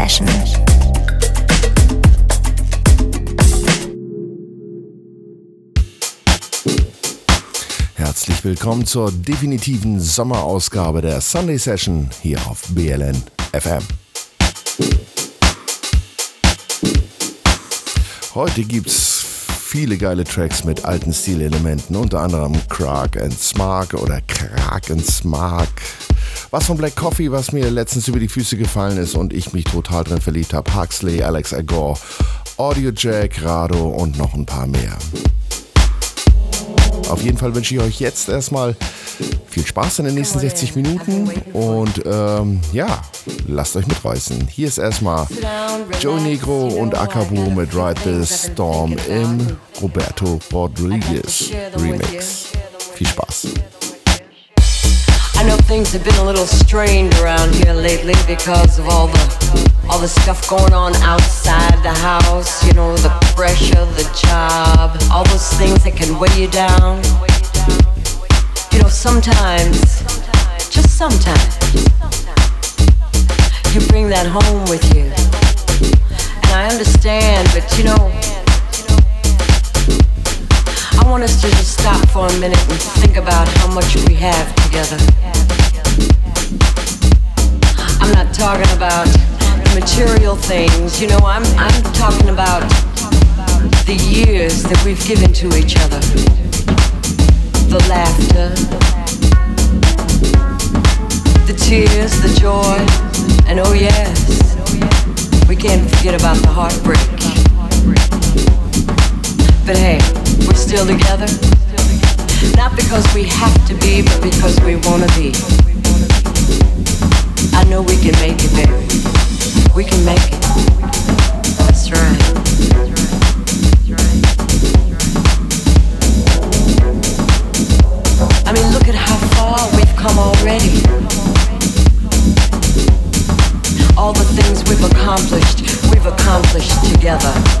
Session. Herzlich willkommen zur definitiven Sommerausgabe der Sunday Session hier auf BLN FM. Heute gibt's viele geile Tracks mit alten Stilelementen, unter anderem Krag and Smark oder Krag and Smark. Was von Black Coffee, was mir letztens über die Füße gefallen ist und ich mich total drin verliebt habe. Huxley, Alex Agor, Audio Jack, Rado und noch ein paar mehr. Auf jeden Fall wünsche ich euch jetzt erstmal viel Spaß in den nächsten 60 Minuten und ähm, ja, lasst euch mitreißen. Hier ist erstmal Joe Negro und Akabu mit Ride the Storm im Roberto Rodriguez Remix. Viel Spaß. I know things have been a little strained around here lately because of all the all the stuff going on outside the house, you know, the pressure, the job, all those things that can weigh you down. You know, sometimes, just sometimes, you bring that home with you. And I understand, but you know, I want us to just stop for a minute and think about how much we have together. I'm not talking about material things, you know, I'm, I'm talking about the years that we've given to each other. The laughter, the tears, the joy, and oh yes, we can't forget about the heartbreak. Together. Not because we have to be, but because we wanna be. I know we can make it, baby. We can make it. That's right. I mean, look at how far we've come already. All the things we've accomplished, we've accomplished together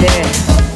Yeah.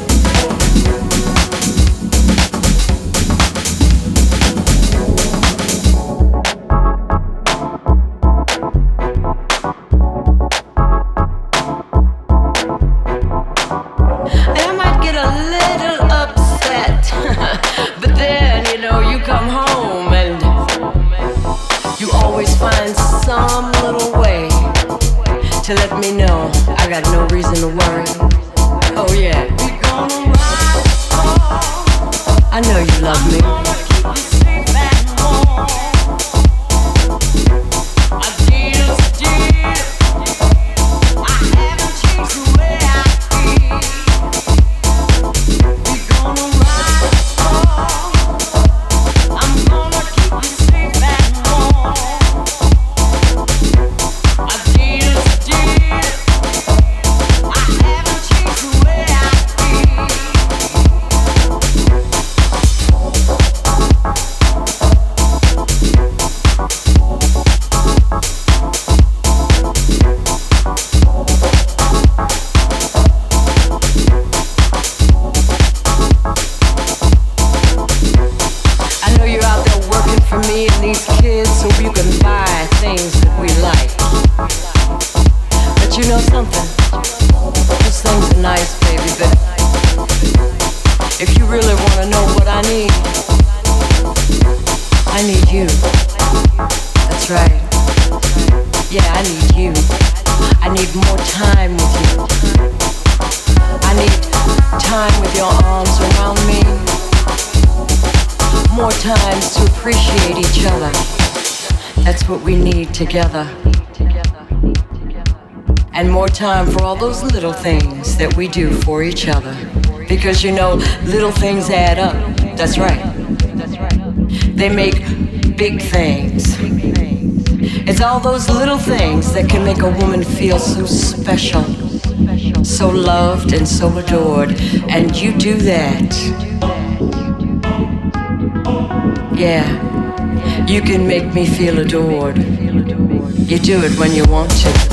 Together. And more time for all those little things that we do for each other. Because you know, little things add up. That's right. They make big things. It's all those little things that can make a woman feel so special, so loved and so adored. And you do that. Yeah, you can make me feel adored. You do it when you want to.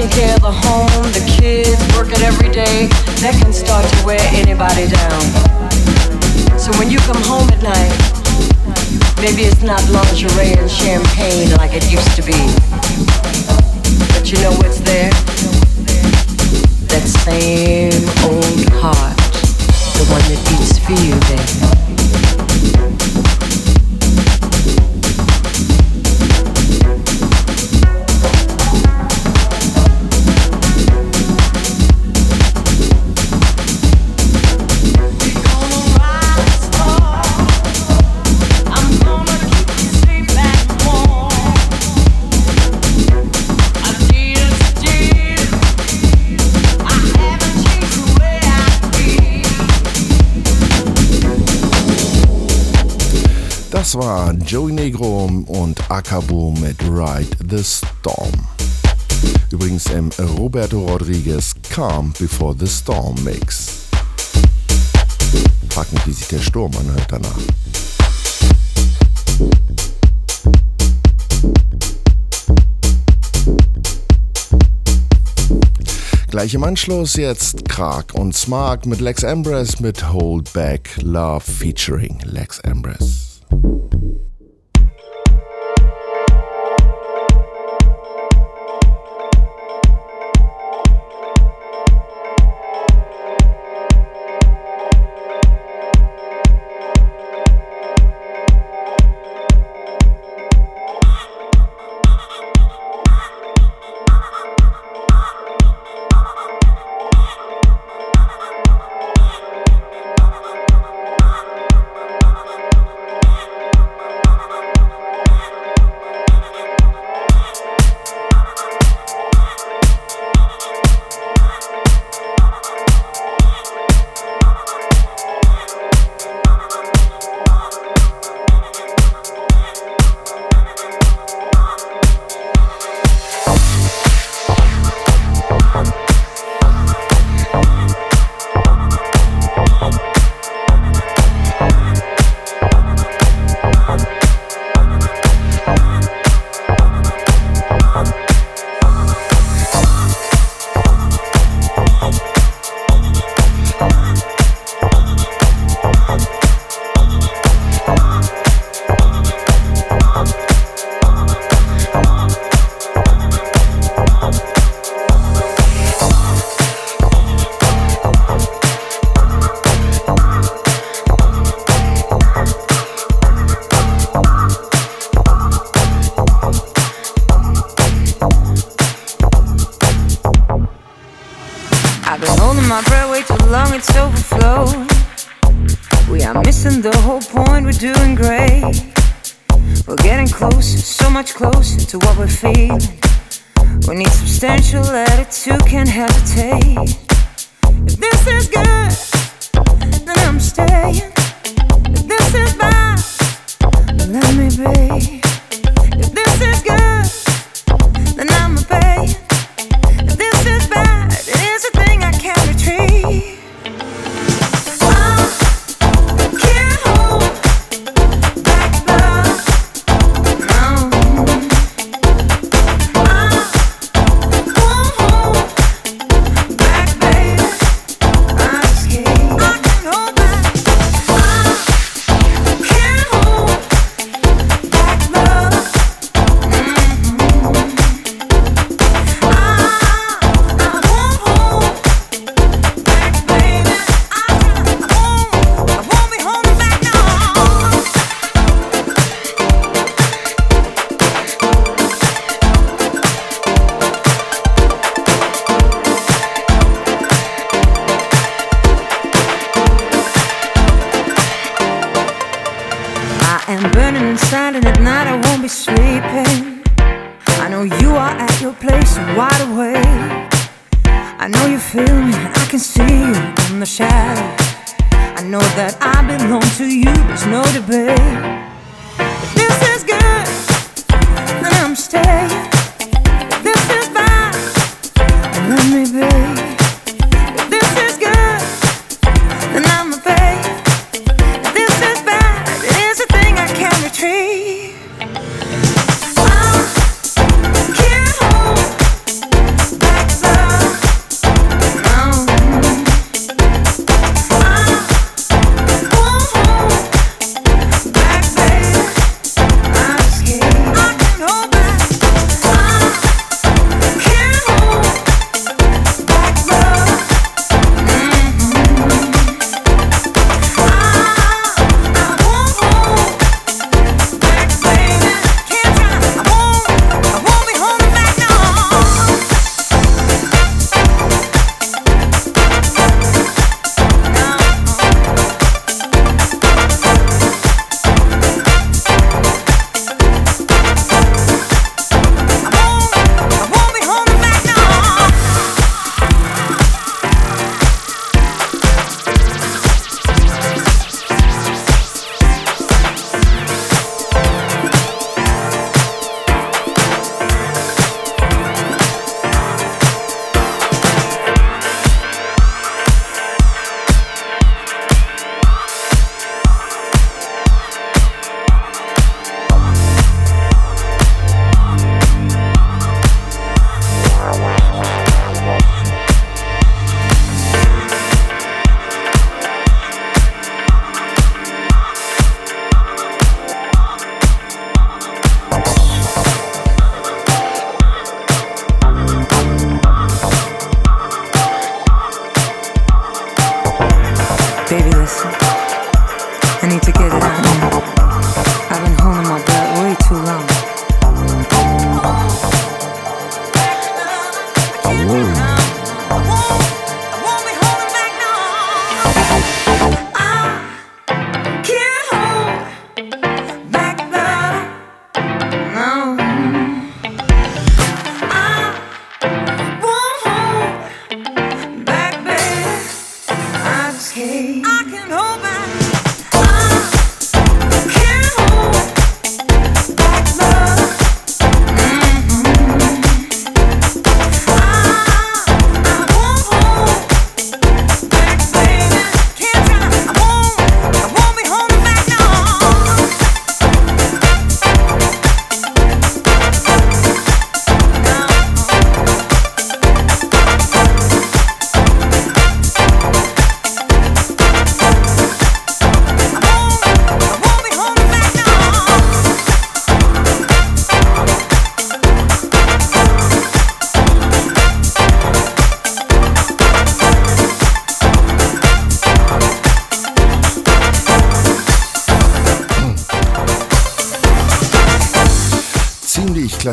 Taking care of the home, the kids, working every day, that can start to wear anybody down. So when you come home at night, maybe it's not lingerie and champagne like it used to be. But you know what's there? that same old heart, the one that beats for you, baby. Das war Joey Negro und Akabo mit Ride the Storm. Übrigens im Roberto Rodriguez Calm Before the Storm Mix. Mich, wie sich der Sturm anhört danach. Gleich im Anschluss jetzt Krag und Smart mit Lex Ambrose mit Hold Back Love featuring Lex Ambrose.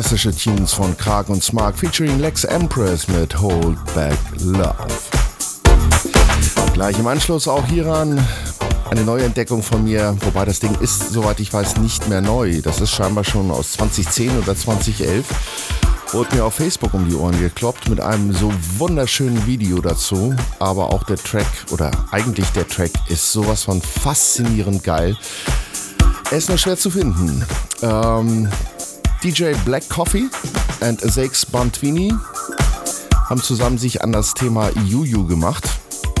Klassische Tunes von Krag und Smark featuring Lex Empress mit Hold Back Love. Gleich im Anschluss auch hieran eine neue Entdeckung von mir, wobei das Ding ist, soweit ich weiß, nicht mehr neu. Das ist scheinbar schon aus 2010 oder 2011. Wurde mir auf Facebook um die Ohren gekloppt mit einem so wunderschönen Video dazu. Aber auch der Track, oder eigentlich der Track, ist sowas von faszinierend geil. Er ist nur schwer zu finden. Ähm, DJ Black Coffee und Zakes Bontwini haben zusammen sich an das Thema Juju gemacht.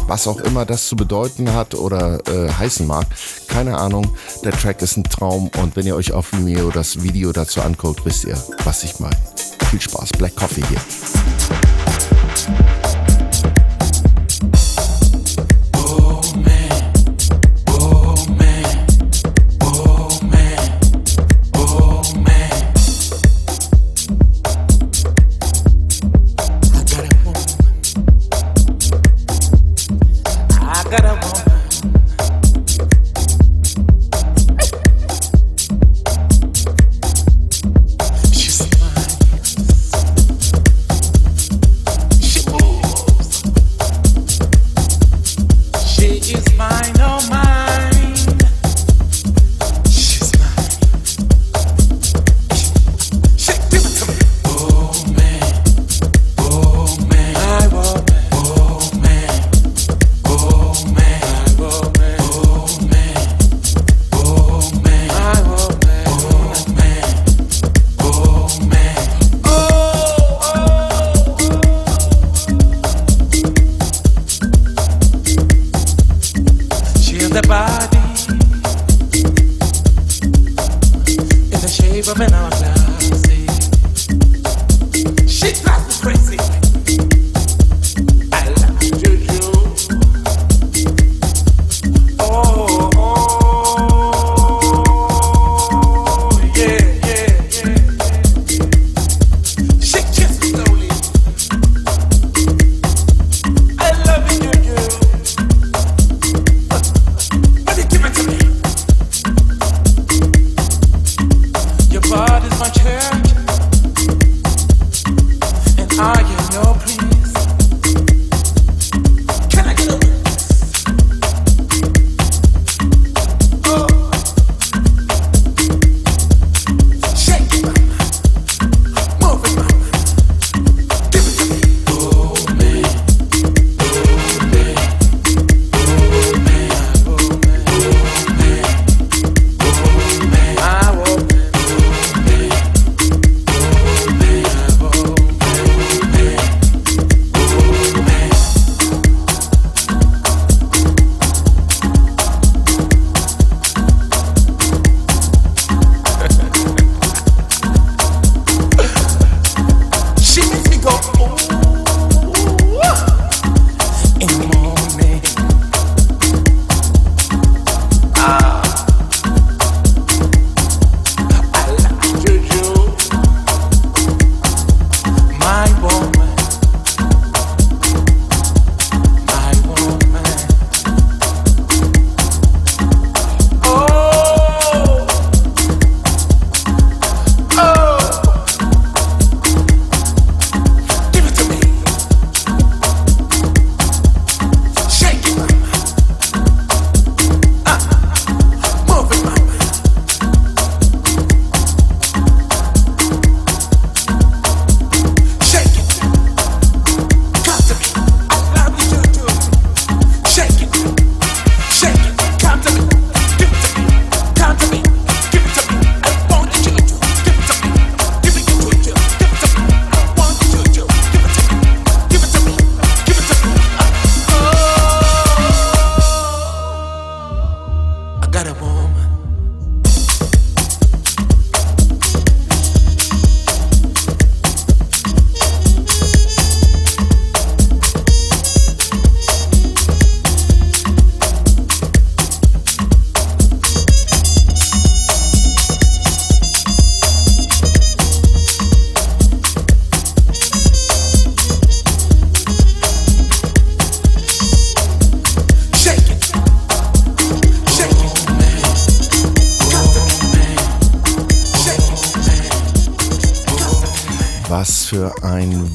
Was auch immer das zu bedeuten hat oder äh, heißen mag, keine Ahnung. Der Track ist ein Traum und wenn ihr euch auf Vimeo das Video dazu anguckt, wisst ihr, was ich meine. Viel Spaß, Black Coffee hier.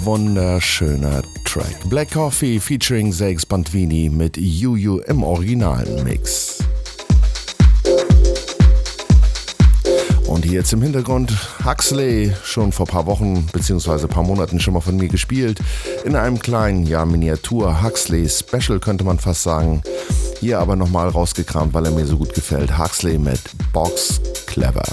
Wunderschöner Track. Black Coffee featuring Zex Bantvini mit Juju im originalen Mix. Und hier jetzt im Hintergrund Huxley, schon vor paar Wochen bzw. paar Monaten schon mal von mir gespielt. In einem kleinen, ja, Miniatur Huxley Special könnte man fast sagen. Hier aber nochmal rausgekramt, weil er mir so gut gefällt. Huxley mit Box Clever.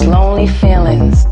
Mit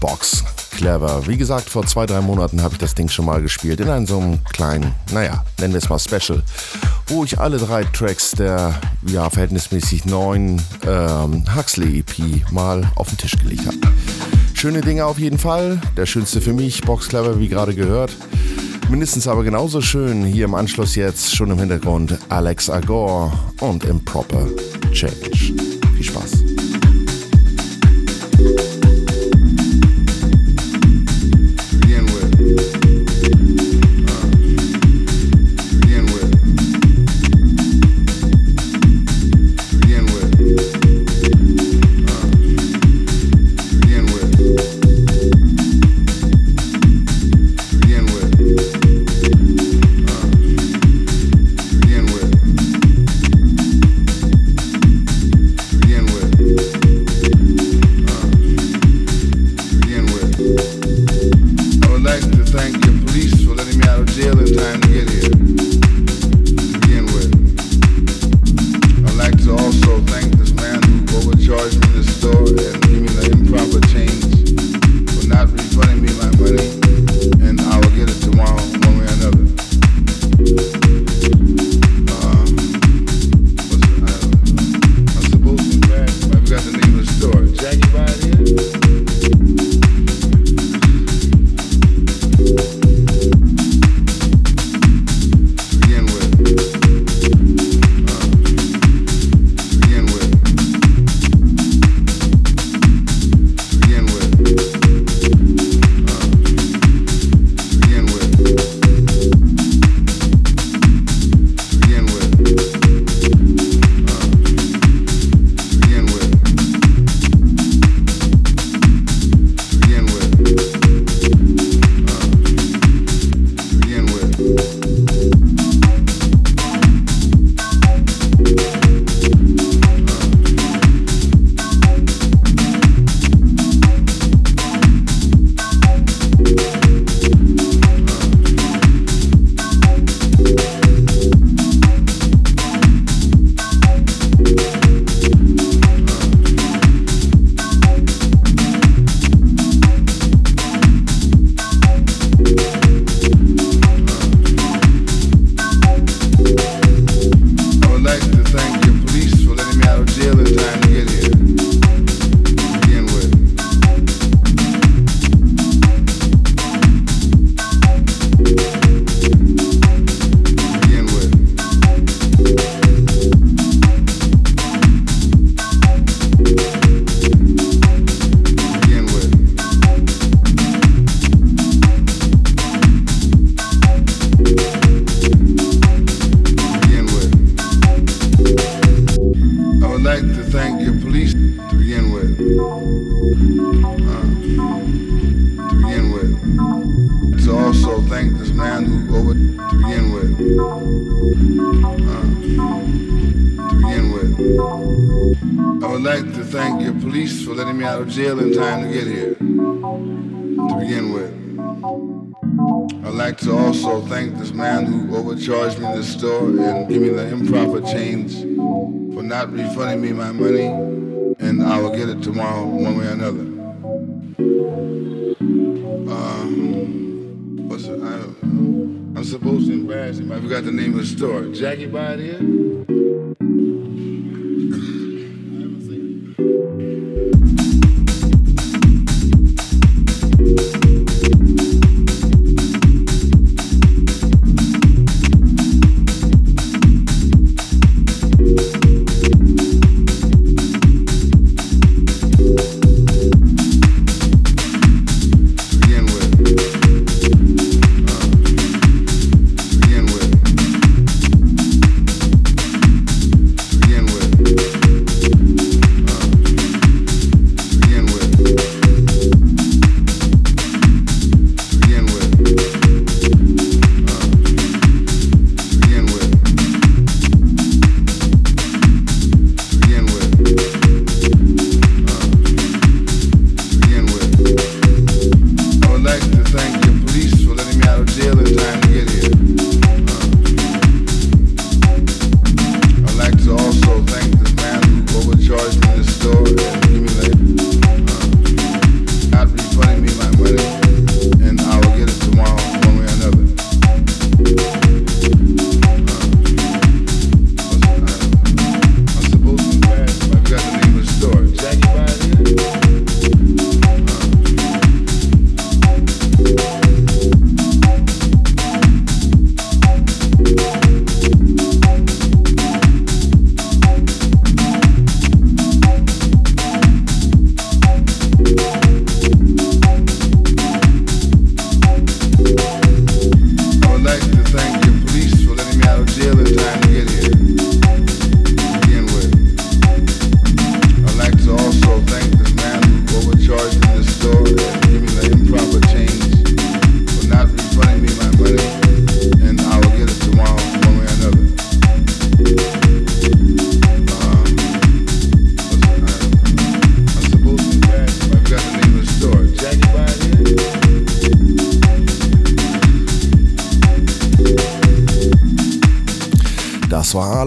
Box Clever. Wie gesagt, vor zwei, drei Monaten habe ich das Ding schon mal gespielt in einem so einem kleinen, naja, nennen wir es mal Special, wo ich alle drei Tracks der ja verhältnismäßig neuen ähm, Huxley EP mal auf den Tisch gelegt habe. Schöne Dinge auf jeden Fall. Der schönste für mich, Box Clever, wie gerade gehört. Mindestens aber genauso schön hier im Anschluss jetzt schon im Hintergrund Alex Agor und Improper Change. Viel Spaß. Supposed to embarrass him. I forgot the name of the store. Jackie by it here?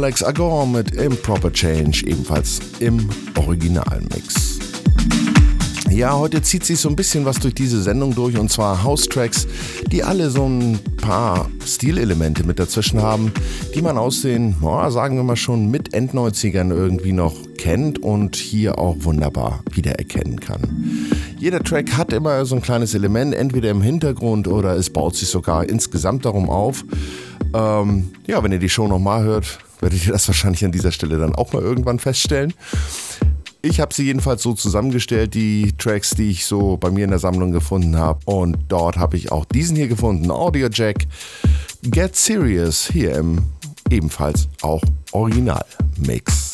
Alex Agor mit Improper Change, ebenfalls im Originalmix. Ja, heute zieht sich so ein bisschen was durch diese Sendung durch und zwar House-Tracks, die alle so ein paar Stilelemente mit dazwischen haben, die man aus den, oh, sagen wir mal schon, mit End-90ern irgendwie noch kennt und hier auch wunderbar wiedererkennen kann. Jeder Track hat immer so ein kleines Element, entweder im Hintergrund oder es baut sich sogar insgesamt darum auf. Ähm, ja, wenn ihr die Show nochmal hört, werdet ihr das wahrscheinlich an dieser Stelle dann auch mal irgendwann feststellen. Ich habe sie jedenfalls so zusammengestellt, die Tracks, die ich so bei mir in der Sammlung gefunden habe. Und dort habe ich auch diesen hier gefunden, Audio Jack. Get Serious hier im ebenfalls auch Original Mix.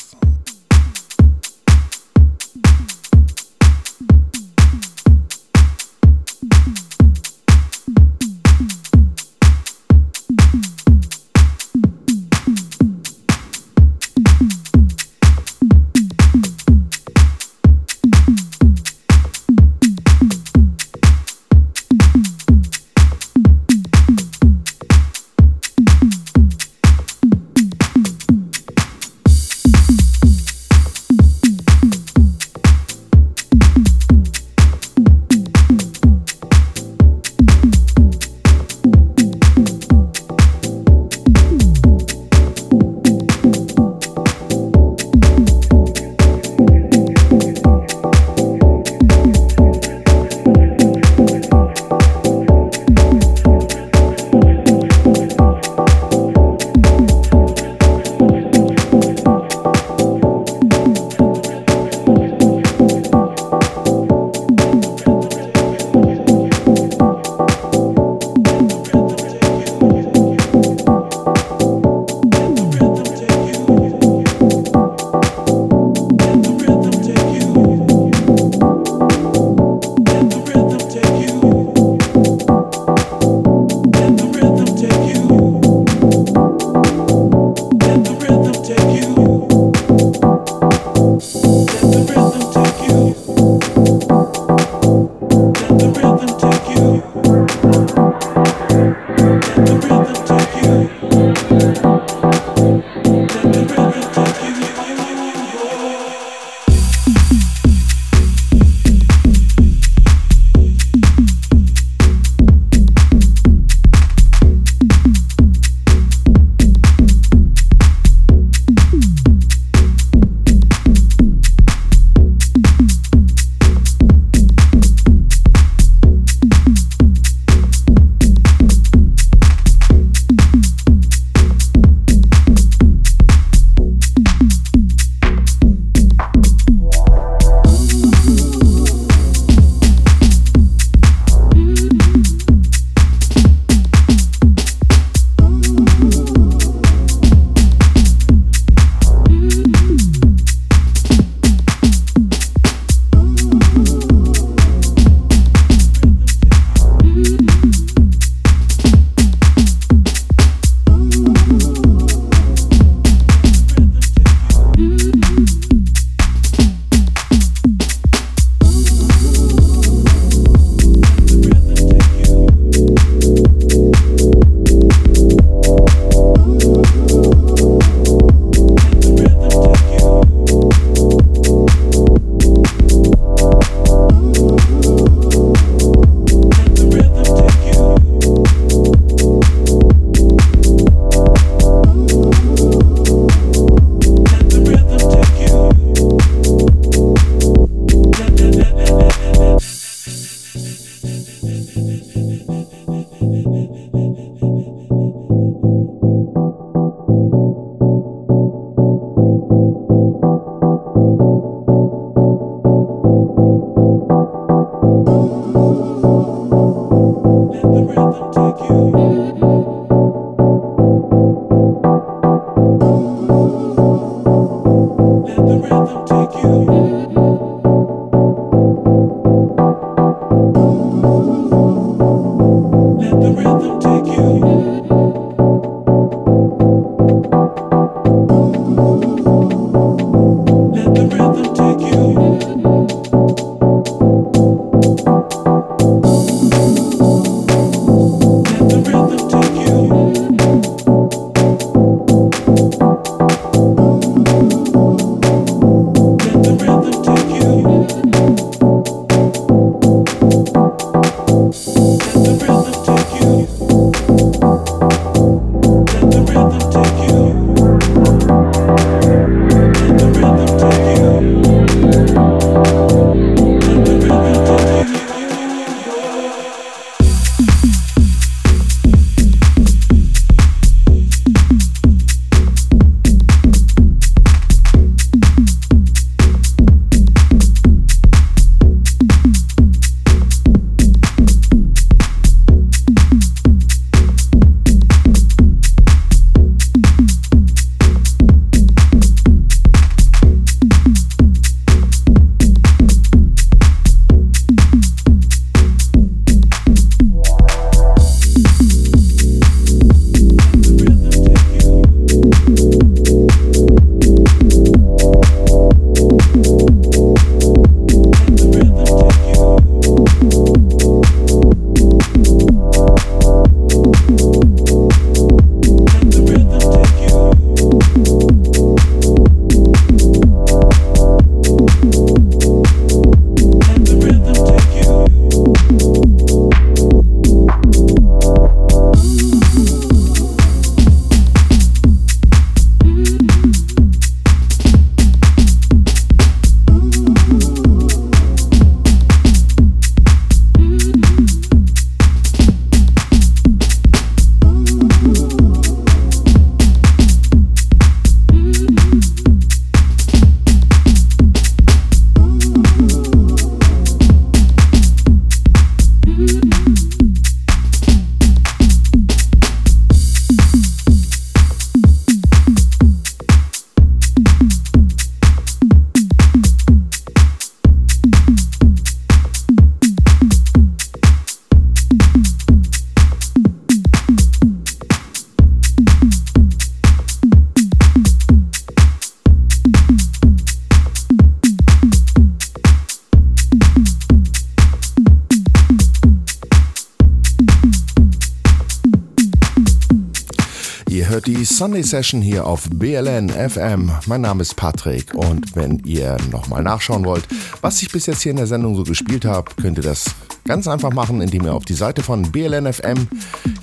Sunday Session hier auf BLN FM. Mein Name ist Patrick und wenn ihr nochmal nachschauen wollt, was ich bis jetzt hier in der Sendung so gespielt habe, könnt ihr das ganz einfach machen, indem ihr auf die Seite von BLN FM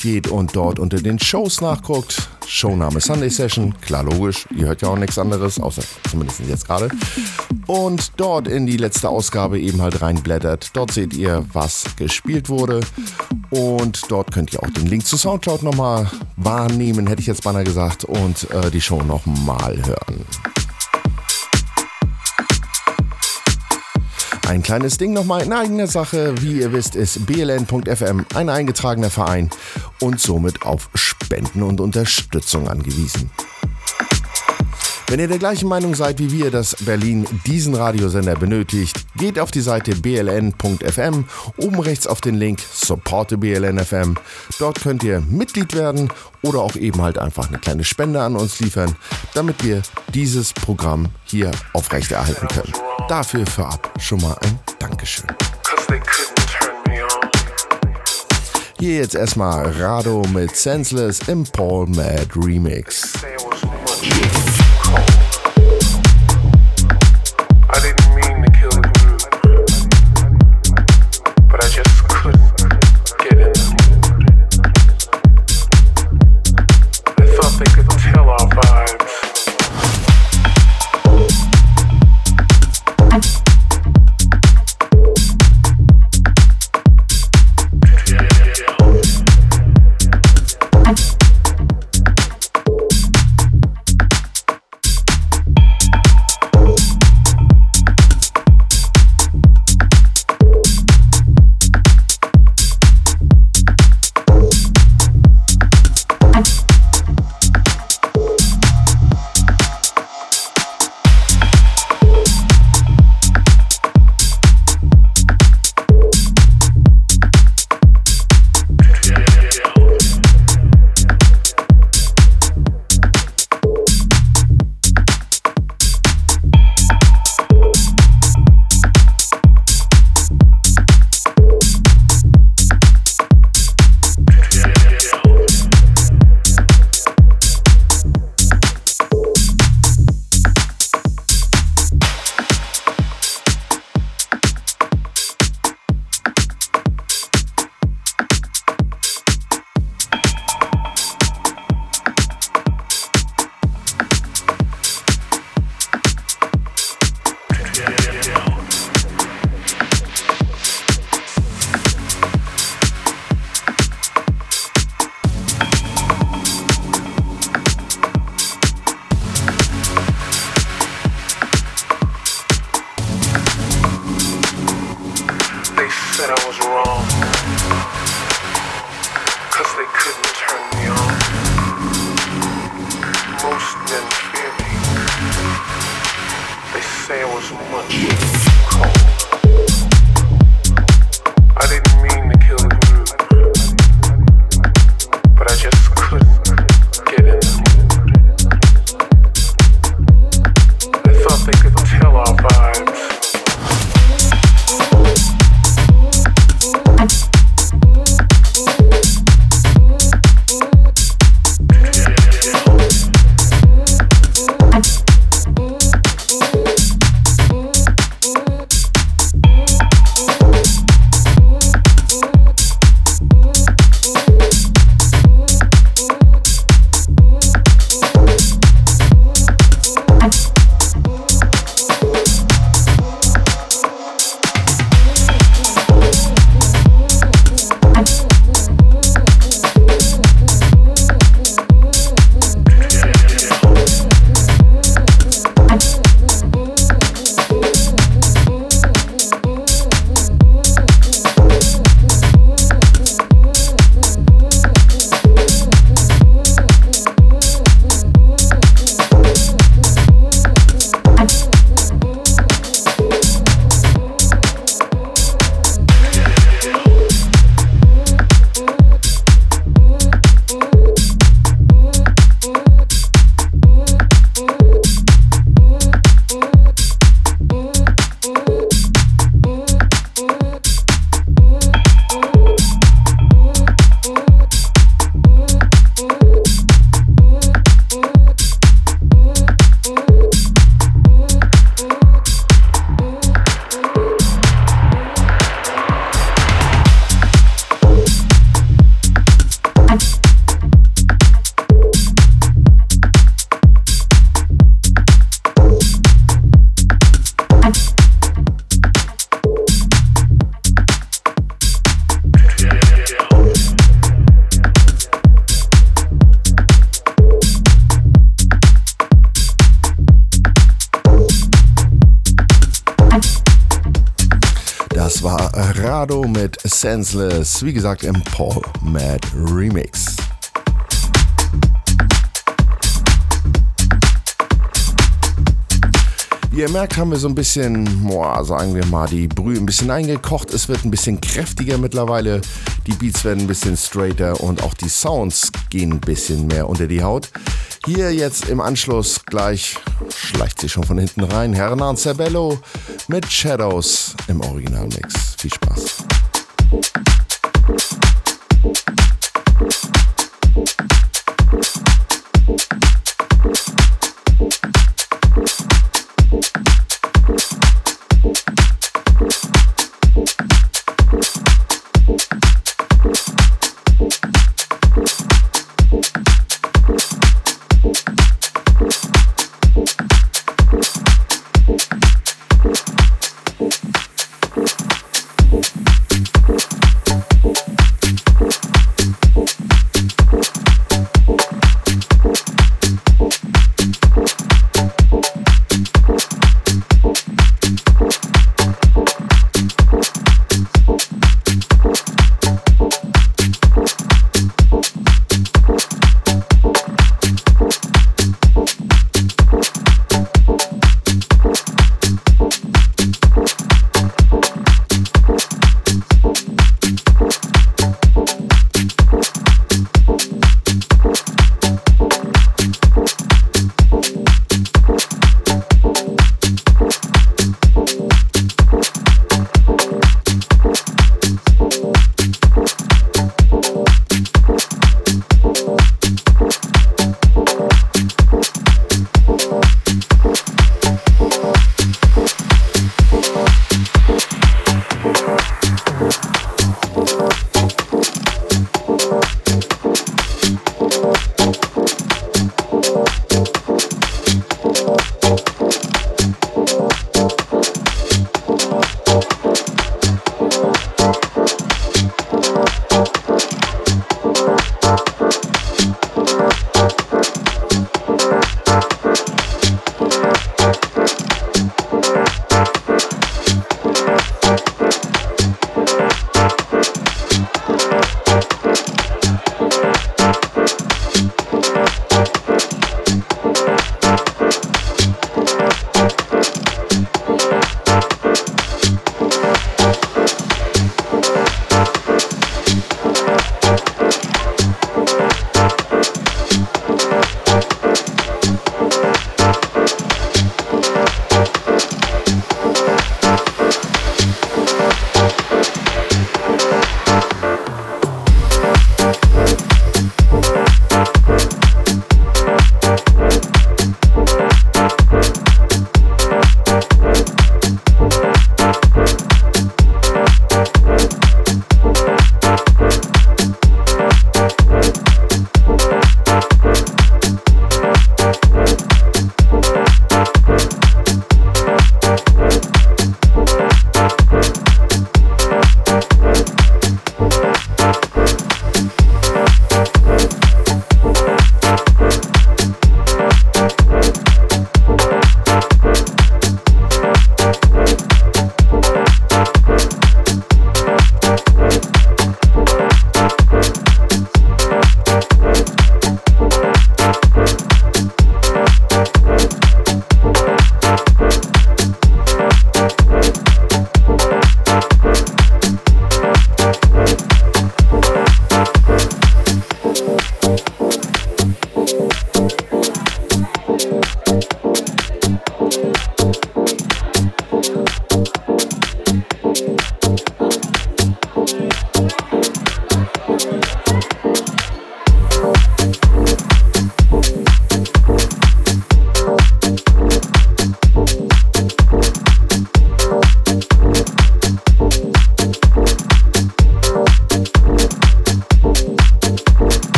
geht und dort unter den Shows nachguckt. Showname Sunday Session, klar logisch, ihr hört ja auch nichts anderes, außer zumindest jetzt gerade. Und dort in die letzte Ausgabe eben halt reinblättert. Dort seht ihr, was gespielt wurde. Und dort könnt ihr auch den Link zu Soundcloud nochmal wahrnehmen, hätte ich jetzt beinahe gesagt, und äh, die Show nochmal hören. Ein kleines Ding nochmal in eigener Sache. Wie ihr wisst, ist bln.fm ein eingetragener Verein und somit auf Spenden und Unterstützung angewiesen. Wenn ihr der gleichen Meinung seid wie wir, dass Berlin diesen Radiosender benötigt, geht auf die Seite bln.fm, oben rechts auf den Link Support BLN Dort könnt ihr Mitglied werden oder auch eben halt einfach eine kleine Spende an uns liefern, damit wir dieses Programm hier aufrechterhalten können. Dafür vorab schon mal ein Dankeschön. Hier jetzt erstmal Rado mit Senseless im Paul Mad Remix. Prado say it was much cold. Senseless, wie gesagt im Paul Mad Remix. Wie ihr merkt, haben wir so ein bisschen, boah, sagen wir mal, die Brühe ein bisschen eingekocht. Es wird ein bisschen kräftiger mittlerweile. Die Beats werden ein bisschen straighter und auch die Sounds gehen ein bisschen mehr unter die Haut. Hier jetzt im Anschluss gleich schleicht sich schon von hinten rein Hernan Cerbello mit Shadows im Originalmix. Viel Spaß. Thank you.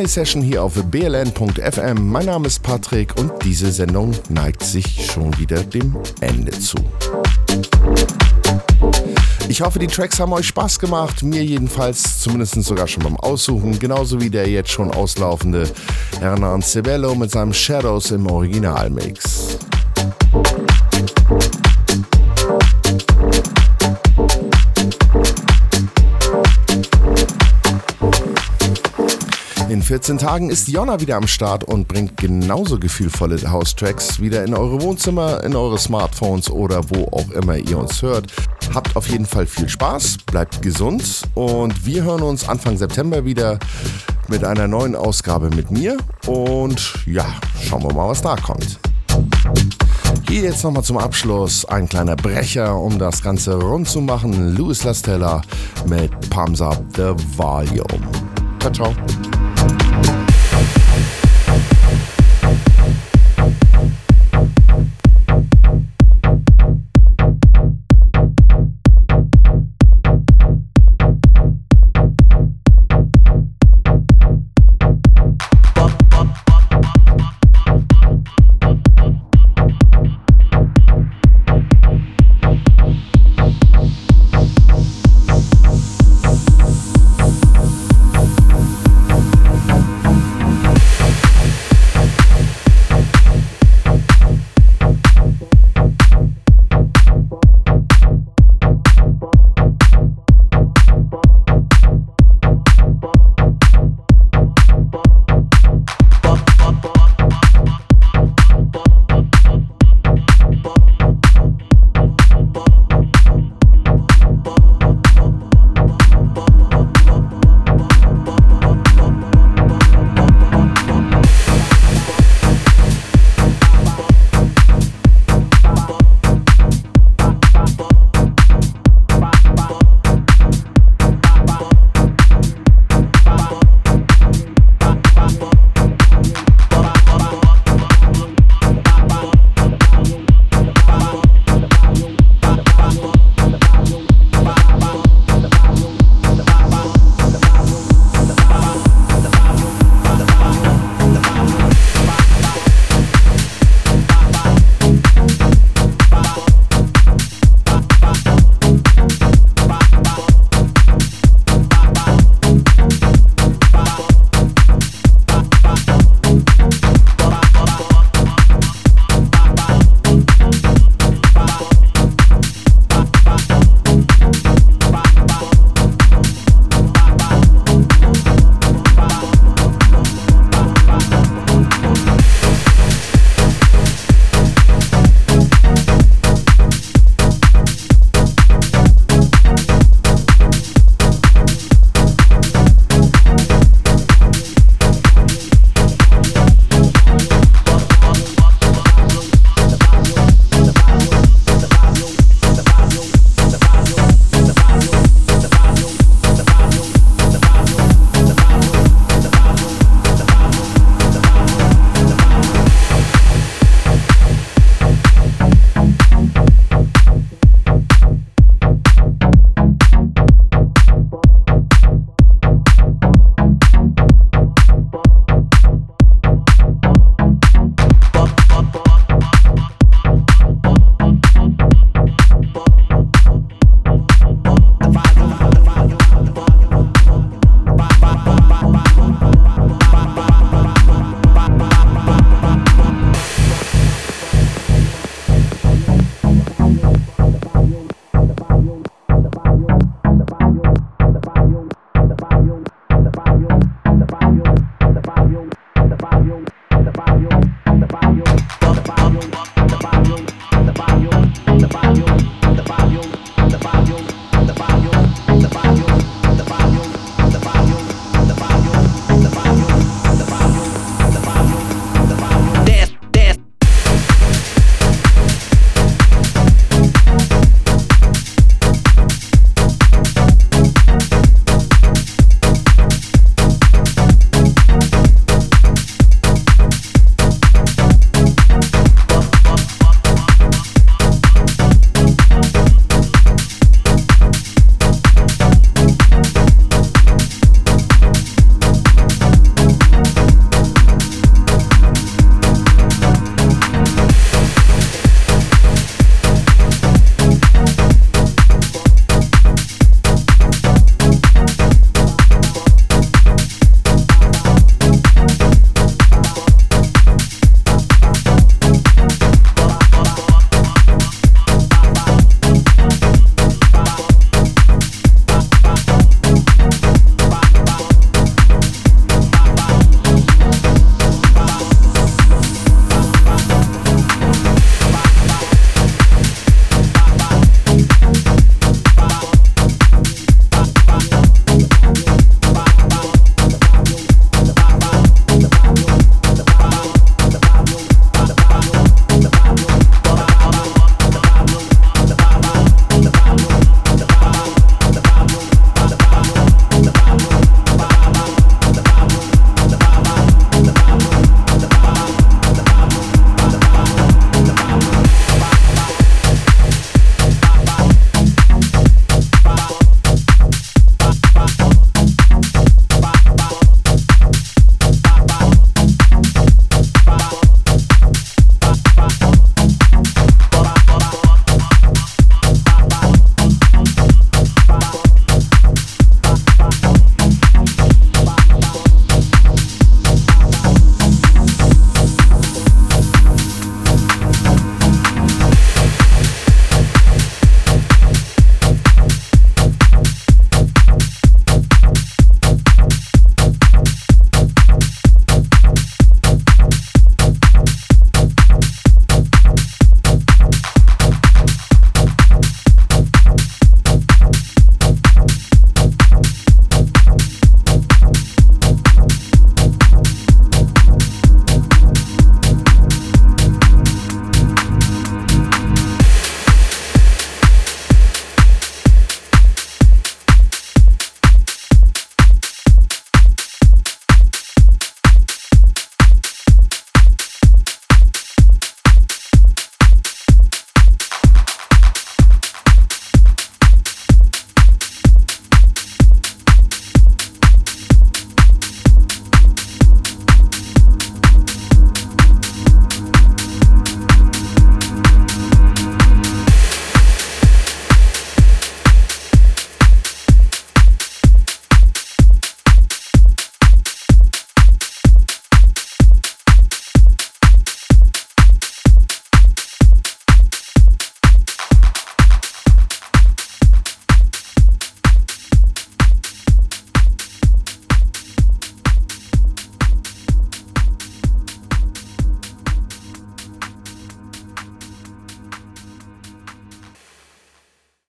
Sunday Session hier auf bln.fm. Mein Name ist Patrick und diese Sendung neigt sich schon wieder dem Ende zu. Ich hoffe, die Tracks haben euch Spaß gemacht, mir jedenfalls, zumindest sogar schon beim Aussuchen, genauso wie der jetzt schon auslaufende Hernan Cebello mit seinem Shadows im Originalmix. 14 Tagen ist Jonna wieder am Start und bringt genauso gefühlvolle House-Tracks wieder in eure Wohnzimmer, in eure Smartphones oder wo auch immer ihr uns hört. Habt auf jeden Fall viel Spaß, bleibt gesund und wir hören uns Anfang September wieder mit einer neuen Ausgabe mit mir und ja, schauen wir mal, was da kommt. Hier jetzt nochmal zum Abschluss ein kleiner Brecher, um das Ganze rund zu machen. Louis Lastella mit Palms Up the Volume. Ciao, ciao.